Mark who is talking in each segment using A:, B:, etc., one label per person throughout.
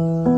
A: Thank you.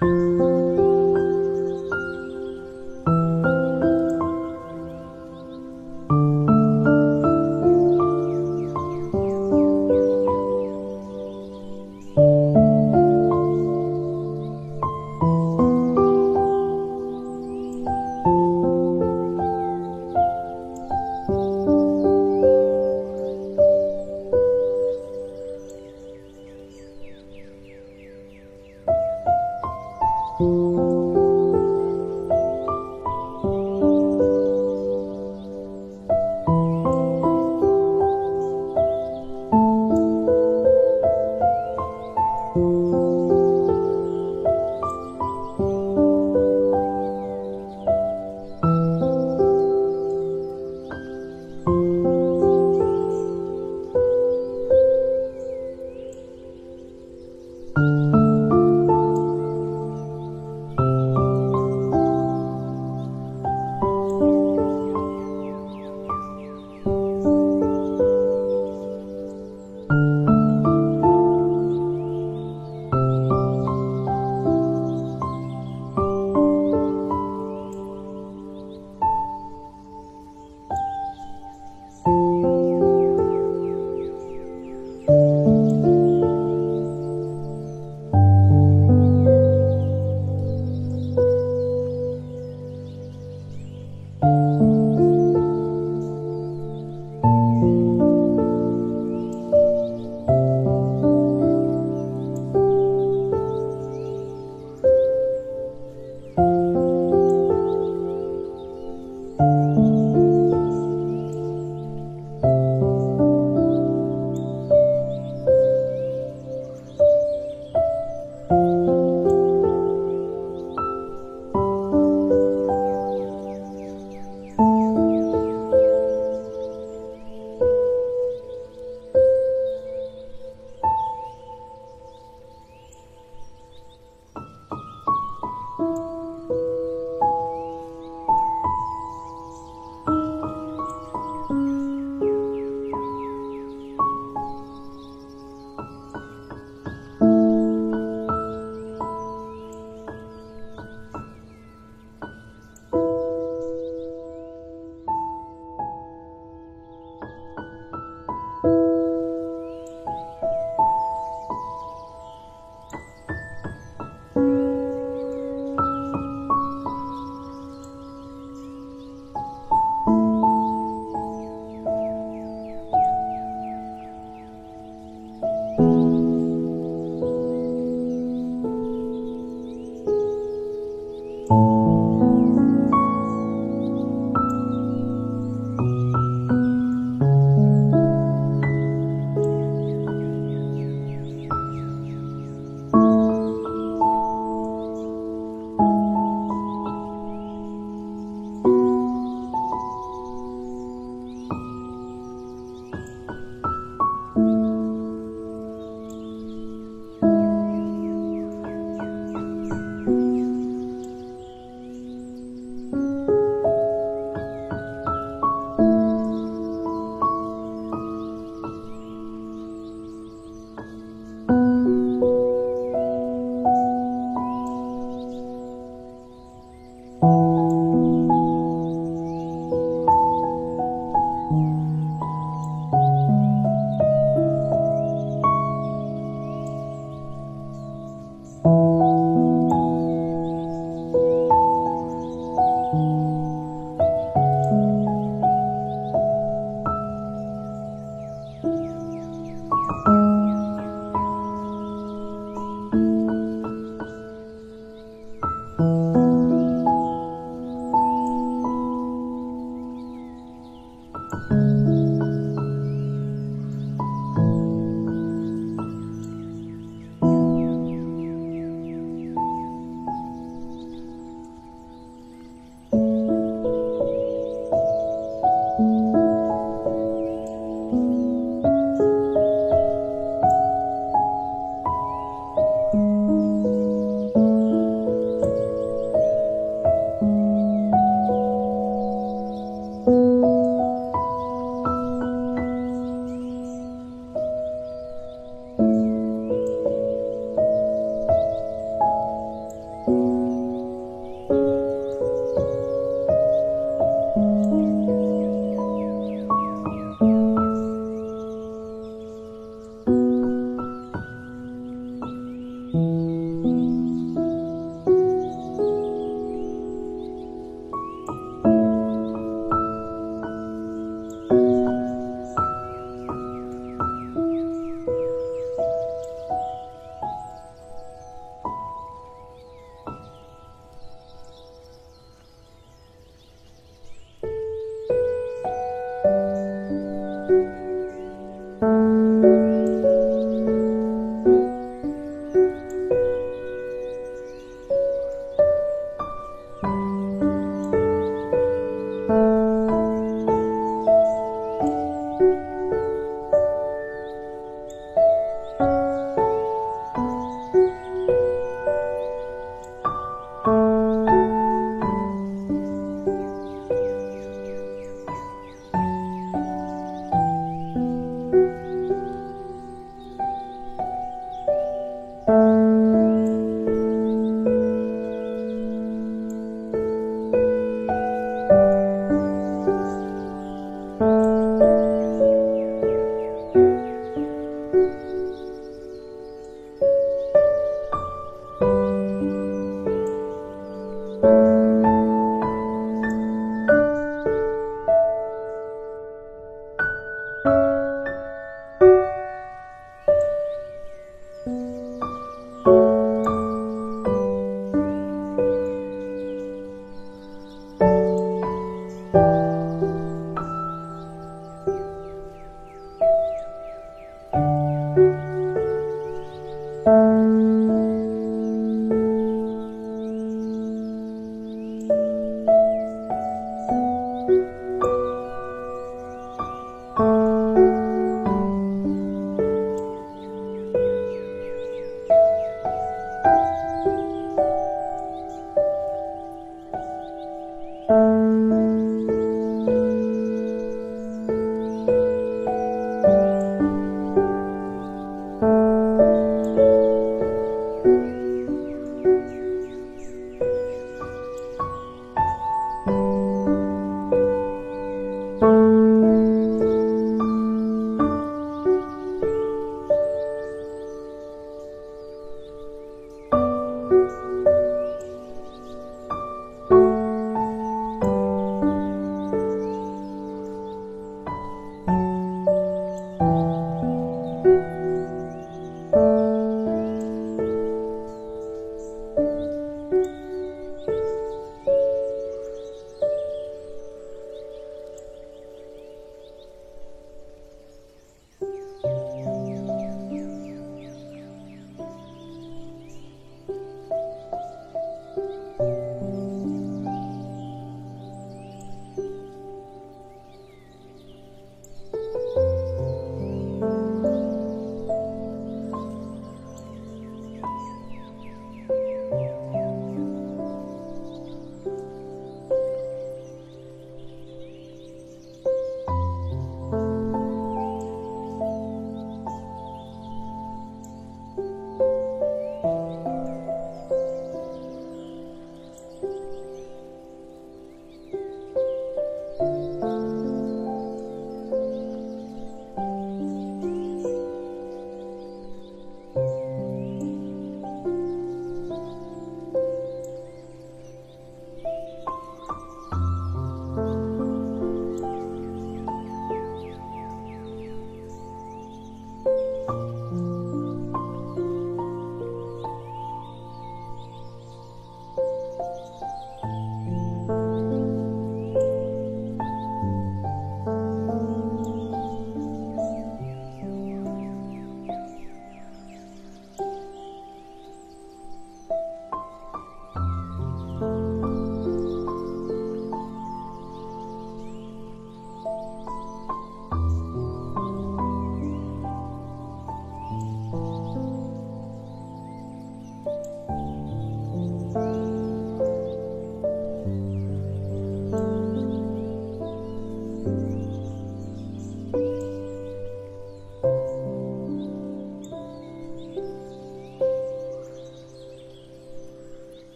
A: 嗯。